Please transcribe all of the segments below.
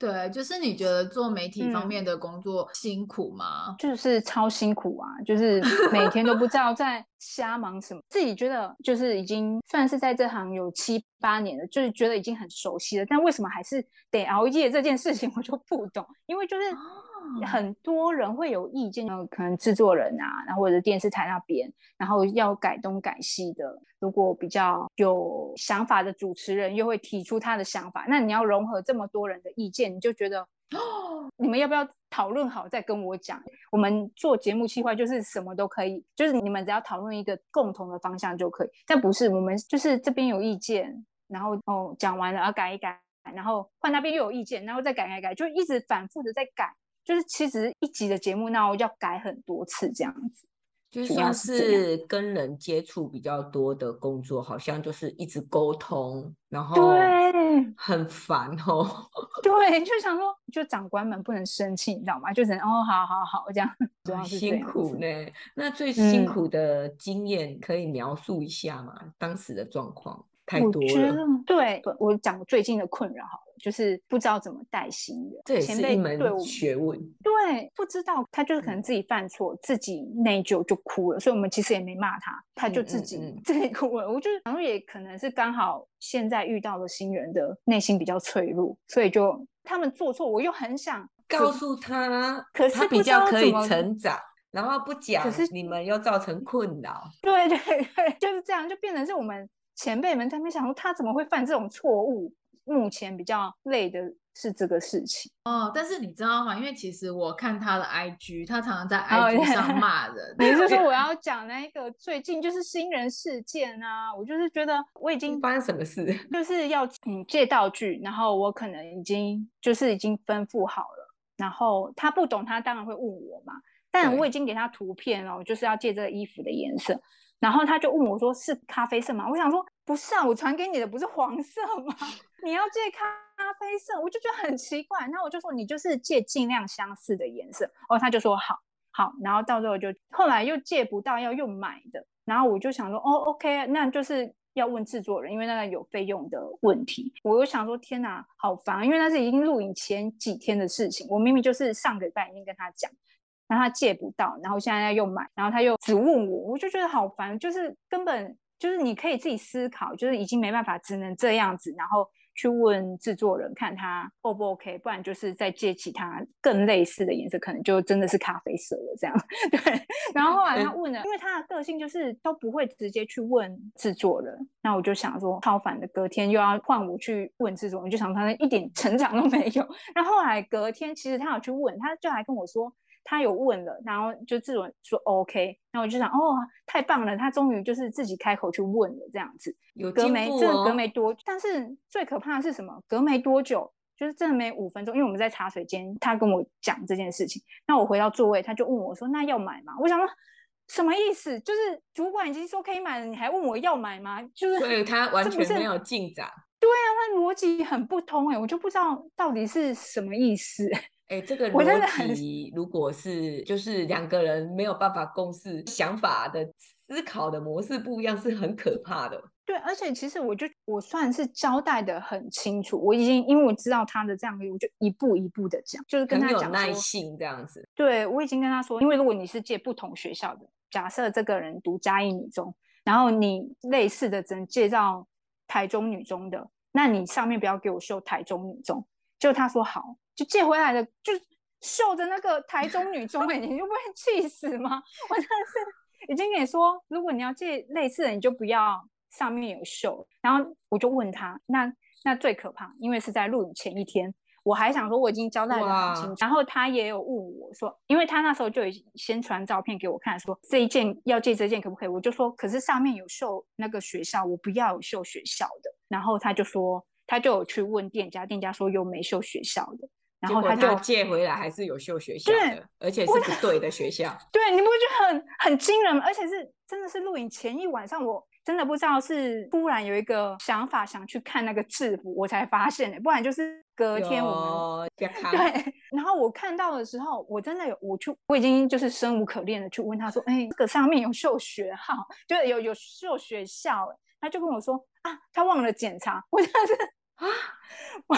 对，就是你觉得做媒体方面的工作辛苦吗？嗯，就是超辛苦啊，就是 每天都不知道在瞎忙什么。自己觉得就是已经算是在这行有七八年了，就是觉得已经很熟悉了，但为什么还是得熬夜这件事情，我就不懂。因为就是。很多人会有意见，可能制作人啊，然后或者电视台那边，然后要改东改西的。如果比较有想法的主持人又会提出他的想法，那你要融合这么多人的意见，你就觉得哦，你们要不要讨论好再跟我讲？我们做节目企划就是什么都可以，就是你们只要讨论一个共同的方向就可以。但不是我们就是这边有意见，然后哦讲完了要改一改，然后换那边又有意见，然后再改改改，就一直反复的在改。就是其实一集的节目，那我要改很多次这样子，就像是跟人接触比较多的工作，好像就是一直沟通，然后对，很烦哦。对，就想说，就长官们不能生气，你知道吗？就只能哦，好好好这样，主要是辛苦呢。那最辛苦的经验可以描述一下吗？嗯、当时的状况太多了。对，我讲最近的困扰好了。就是不知道怎么带新人，这也是一门学问。对，不知道他就是可能自己犯错，嗯、自己内疚就哭了，所以我们其实也没骂他，他就自己、嗯嗯嗯、自己哭了。我觉得，然后也可能是刚好现在遇到了新人的内心比较脆弱，所以就他们做错，我又很想告诉他，可是他比较可以成长，然后不讲，可是你们又造成困扰。对对对，就是这样，就变成是我们前辈们在那想说，他怎么会犯这种错误？目前比较累的是这个事情哦，但是你知道吗？因为其实我看他的 IG，他常常在 IG 上骂人。你是说我 要讲那个最近就是新人事件啊？我就是觉得我已经发生什么事，就是要嗯借道具，然后我可能已经就是已经吩咐好了，然后他不懂，他当然会问我嘛。但我已经给他图片了，我就是要借这个衣服的颜色，然后他就问我说是咖啡色吗？我想说不是啊，我传给你的不是黄色吗？你要借咖啡色，我就觉得很奇怪。那我就说你就是借尽量相似的颜色哦，他就说好，好。然后到时候就后来又借不到，要用买的。然后我就想说哦，OK，那就是要问制作人，因为那个有费用的问题。我又想说天哪，好烦，因为那是已经录影前几天的事情。我明明就是上个礼拜已经跟他讲，然后他借不到，然后现在要用买，然后他又只问我，我就觉得好烦，就是根本就是你可以自己思考，就是已经没办法，只能这样子，然后。去问制作人看他 O 不 OK，不然就是再借其他更类似的颜色，可能就真的是咖啡色了这样。对，然后后来他问了，因为他的个性就是都不会直接去问制作人，那我就想说超烦的，隔天又要换我去问制作人，就想他一点成长都没有。然后后来隔天其实他有去问，他就还跟我说。他有问了，然后就自动说 OK，然后我就想哦，太棒了，他终于就是自己开口去问了这样子。有隔没真的隔没多，但是最可怕的是什么？隔没多久，就是真的没五分钟，因为我们在茶水间，他跟我讲这件事情。那我回到座位，他就问我说：“那要买吗？”我想说什么意思？就是主管已经说可以买了，你还问我要买吗？就是所以他完全没有进展。对啊，他逻辑很不通哎，我就不知道到底是什么意思。哎、欸，这个逻辑如果是就是两个人没有办法共识，想法的思考的模式不一样，是很可怕的。对，而且其实我就我算是交代的很清楚，我已经因为我知道他的这样，我就一步一步的讲，就是跟他讲耐性这样子。对，我已经跟他说，因为如果你是借不同学校的，假设这个人读嘉义女中，然后你类似的只能借到台中女中的，那你上面不要给我秀台中女中。就他说好。就借回来的，就绣着那个台中女中，哎，你就不会气死吗？我真的是已经跟你说，如果你要借类似的，你就不要上面有绣。然后我就问他，那那最可怕，因为是在录影前一天，我还想说我已经交代得很清楚。然后他也有问我说，因为他那时候就已经先传照片给我看，说这一件要借这件可不可以？我就说，可是上面有绣那个学校，我不要有绣学校的。然后他就说，他就有去问店家，店家说有没绣学校的。然后他就借回来，还是有秀学校的，对，而且是不对的学校。对，你不会觉得很很惊人吗？而且是真的是录影前一晚上，我真的不知道是突然有一个想法想去看那个制服，我才发现的，不然就是隔天我们 对。然后我看到的时候，我真的有我去，我已经就是生无可恋的去问他说：“哎，这个上面有秀学号，就有有秀学校。”他就跟我说：“啊，他忘了检查。”我真的是啊，我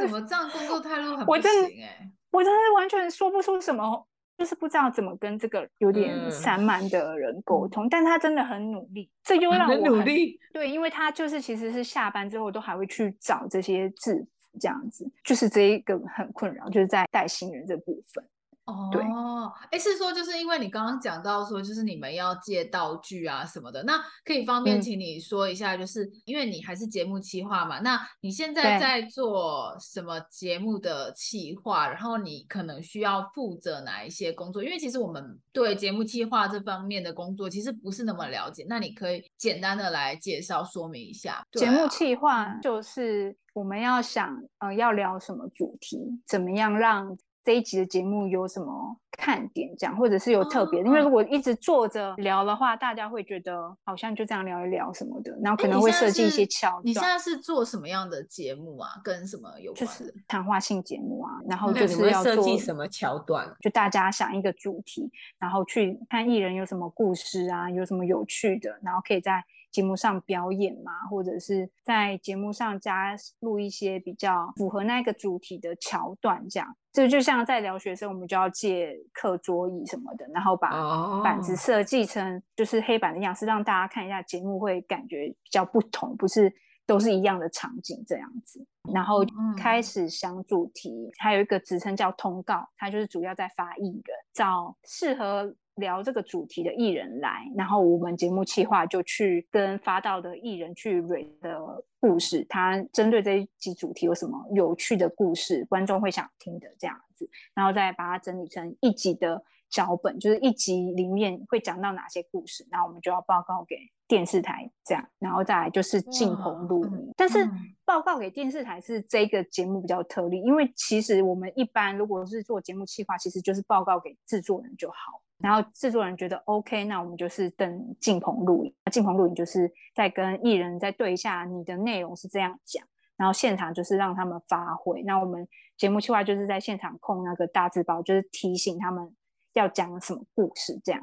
怎么这样工作态度很不行哎？我真的完全说不出什么。就是不知道怎么跟这个有点散漫的人沟通，嗯、但他真的很努力，这又让我很，很努力。对，因为他就是其实是下班之后都还会去找这些制服，这样子，就是这一个很困扰，就是在带新人这部分。哦，哎，是说就是因为你刚刚讲到说，就是你们要借道具啊什么的，那可以方便请你说一下，就是、嗯、因为你还是节目企划嘛，那你现在在做什么节目的企划？然后你可能需要负责哪一些工作？因为其实我们对节目企划这方面的工作其实不是那么了解，那你可以简单的来介绍说明一下。节目企划就是我们要想，呃，要聊什么主题，怎么样让。这一集的节目有什么看点？讲或者是有特别的，因为如果一直坐着聊的话，大家会觉得好像就这样聊一聊什么的，然后可能会设计一些桥段。你现在是做什么样的节目啊？跟什么有关？就是谈话性节目啊，然后就是要设计什么桥段？就大家想一个主题，然后去看艺人有什么故事啊，有什么有趣的，然后可以在。节目上表演嘛，或者是在节目上加入一些比较符合那个主题的桥段，这样，这就像在聊学生，我们就要借课桌椅什么的，然后把板子设计成就是黑板的样式，让大家看一下节目会感觉比较不同，不是都是一样的场景这样子。然后开始想主题，还有一个职称叫通告，它就是主要在发艺人，找适合。聊这个主题的艺人来，然后我们节目企划就去跟发到的艺人去蕊的故事，他针对这一集主题有什么有趣的故事，观众会想听的这样子，然后再把它整理成一集的脚本，就是一集里面会讲到哪些故事，然后我们就要报告给电视台这样，然后再来就是进棚录音。但是报告给电视台是这个节目比较特例，因为其实我们一般如果是做节目企划，其实就是报告给制作人就好。然后制作人觉得 OK，那我们就是等进棚录影。进棚录影就是再跟艺人再对一下你的内容是这样讲，然后现场就是让他们发挥。那我们节目企划就是在现场控那个大字报，就是提醒他们要讲什么故事这样。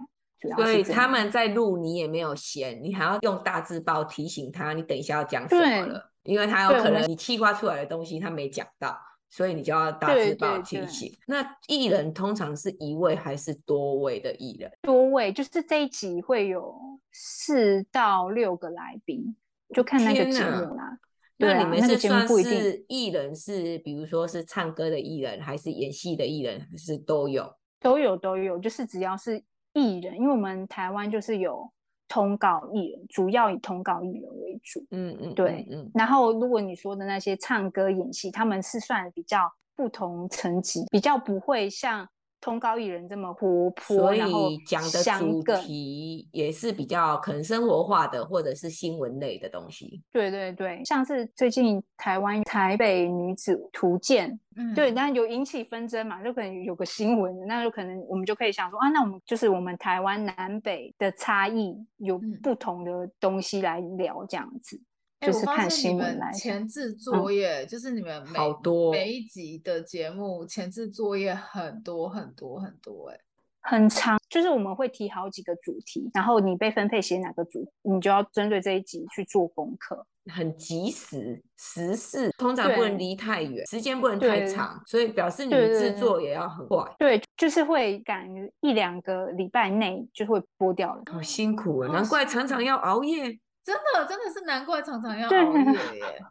所以他们在录，你也没有闲，你还要用大字报提醒他，你等一下要讲什么了，因为他有可能你气划出来的东西他没讲到。所以你就要大字报提醒。对对对。那艺人通常是一位还是多位的艺人？多位，就是这一集会有四到六个来宾，就看那个节目啦。那你们是算是艺人是，比如说是唱歌的艺人，还是演戏的艺人，还是都有？都有都有，就是只要是艺人，因为我们台湾就是有。通告艺人主要以通告艺人为主，嗯嗯，对，嗯。然后如果你说的那些唱歌演戏，他们是算比较不同层级，比较不会像。通高艺人这么活泼，所以讲的主题也是比较可能生活化的，或者是新闻类的东西。对对对，像是最近台湾台北女子图鉴，嗯，对，那有引起纷争嘛，就可能有个新闻，那就可能我们就可以想说啊，那我们就是我们台湾南北的差异，有不同的东西来聊这样子。就是看新闻来。前置作业、嗯、就是你们每好多每一集的节目前置作业很多很多很多哎，很长。就是我们会提好几个主题，然后你被分配写哪个主，你就要针对这一集去做功课。很及时时事，通常不能离太远，时间不能太长，所以表示你的制作也要很快。对，就是会赶一两个礼拜内就会播掉了。好辛苦啊，难怪常常要熬夜。真的，真的是难怪常常要熬夜 耶。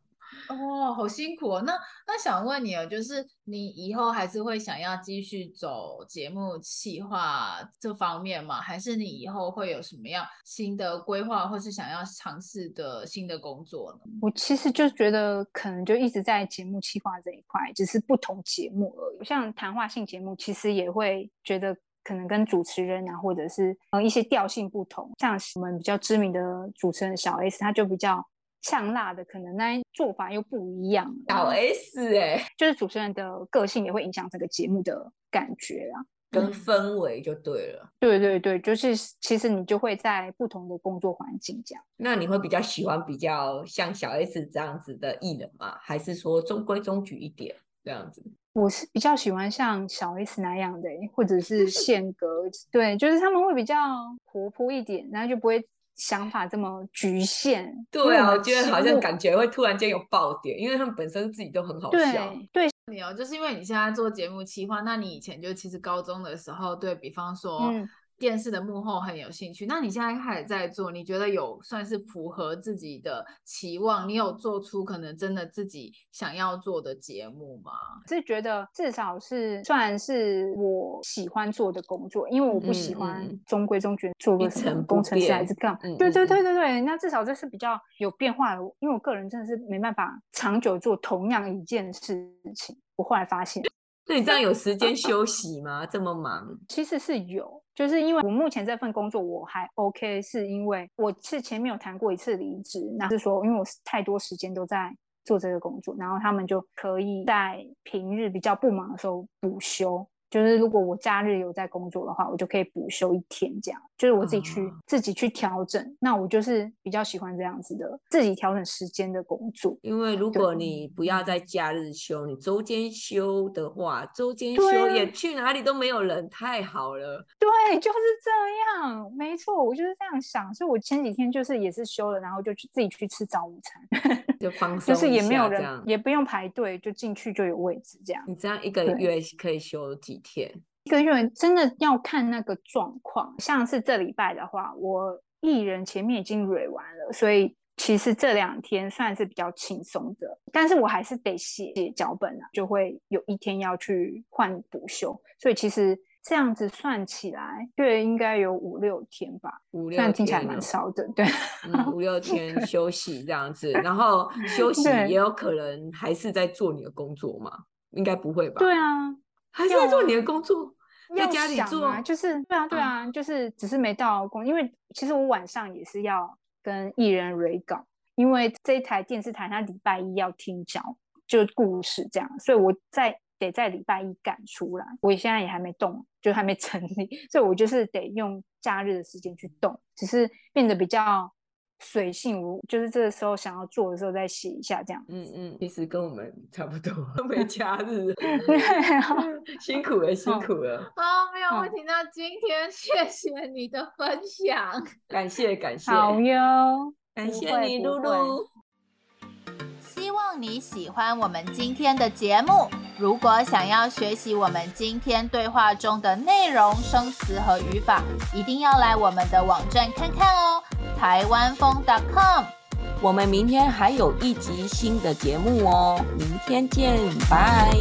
哦，好辛苦哦。那那想问你哦，就是你以后还是会想要继续走节目企划这方面吗？还是你以后会有什么样新的规划，或是想要尝试的新的工作呢？我其实就觉得可能就一直在节目企划这一块，只是不同节目而已。像谈话性节目，其实也会觉得。可能跟主持人啊，或者是呃一些调性不同，像我们比较知名的主持人小 S，他就比较呛辣的，可能那做法又不一样。小 S 哎、欸，就是主持人的个性也会影响这个节目的感觉啊。跟氛围就对了。对对对，就是其实你就会在不同的工作环境这样。那你会比较喜欢比较像小 S 这样子的艺人吗？还是说中规中矩一点这样子？我是比较喜欢像小 S 那样的，或者是宪哥，对，就是他们会比较活泼一点，然后就不会。想法这么局限，对啊，我觉得好像感觉会突然间有爆点，因为他们本身自己都很好笑。对，对你哦，就是因为你现在做节目企划，那你以前就其实高中的时候，对比方说。嗯电视的幕后很有兴趣，那你现在开始在做，你觉得有算是符合自己的期望？你有做出可能真的自己想要做的节目吗？是觉得至少是算是我喜欢做的工作，因为我不喜欢中规中矩做个什么工程师还是干？对对对对对，那至少这是比较有变化的，因为我个人真的是没办法长久做同样一件事情。我后来发现。那你这样有时间 休息吗？这么忙？其实是有，就是因为我目前这份工作我还 OK，是因为我是前面有谈过一次离职，那是说因为我太多时间都在做这个工作，然后他们就可以在平日比较不忙的时候补休。就是如果我假日有在工作的话，我就可以补休一天，这样就是我自己去、哦、自己去调整。那我就是比较喜欢这样子的自己调整时间的工作。因为如果你不要在假日休，你周间休的话，周间休也去哪里都没有人，太好了。对，就是这样，没错，我就是这样想。所以我前几天就是也是休了，然后就去自己去吃早午餐，就放松，就是也没有人，也不用排队，就进去就有位置这样。你这样一个月可以休几天？一个月真的要看那个状况，像是这礼拜的话，我艺人前面已经蕊完了，所以其实这两天算是比较轻松的，但是我还是得写写脚本啊，就会有一天要去换补休，所以其实这样子算起来，对，应该有五六天吧，五六天，听起来蛮少的，对，嗯，五六天 休息这样子，然后 休息也有可能还是在做你的工作嘛，应该不会吧？对啊。还是在做你的工作，在家里做啊，就是对啊，对啊，就是只是没到工，因为其实我晚上也是要跟艺人 re 稿，因为这一台电视台它礼拜一要听讲，就故事这样，所以我在得在礼拜一赶出来，我现在也还没动，就还没 成立，所以我就是得用假日的时间去动，只是变得比较。随性，我就是这个时候想要做的时候再写一下这样。嗯嗯，其实跟我们 差不多，没假日。辛苦了，辛苦了。好、哦，没有问题。那今天谢谢你的分享，感 谢感谢。好哟，感谢你，露露。希望你喜欢我们今天的节目。如果想要学习我们今天对话中的内容、生词和语法，一定要来我们的网站看看哦。台湾风 .com，我们明天还有一集新的节目哦，明天见，拜。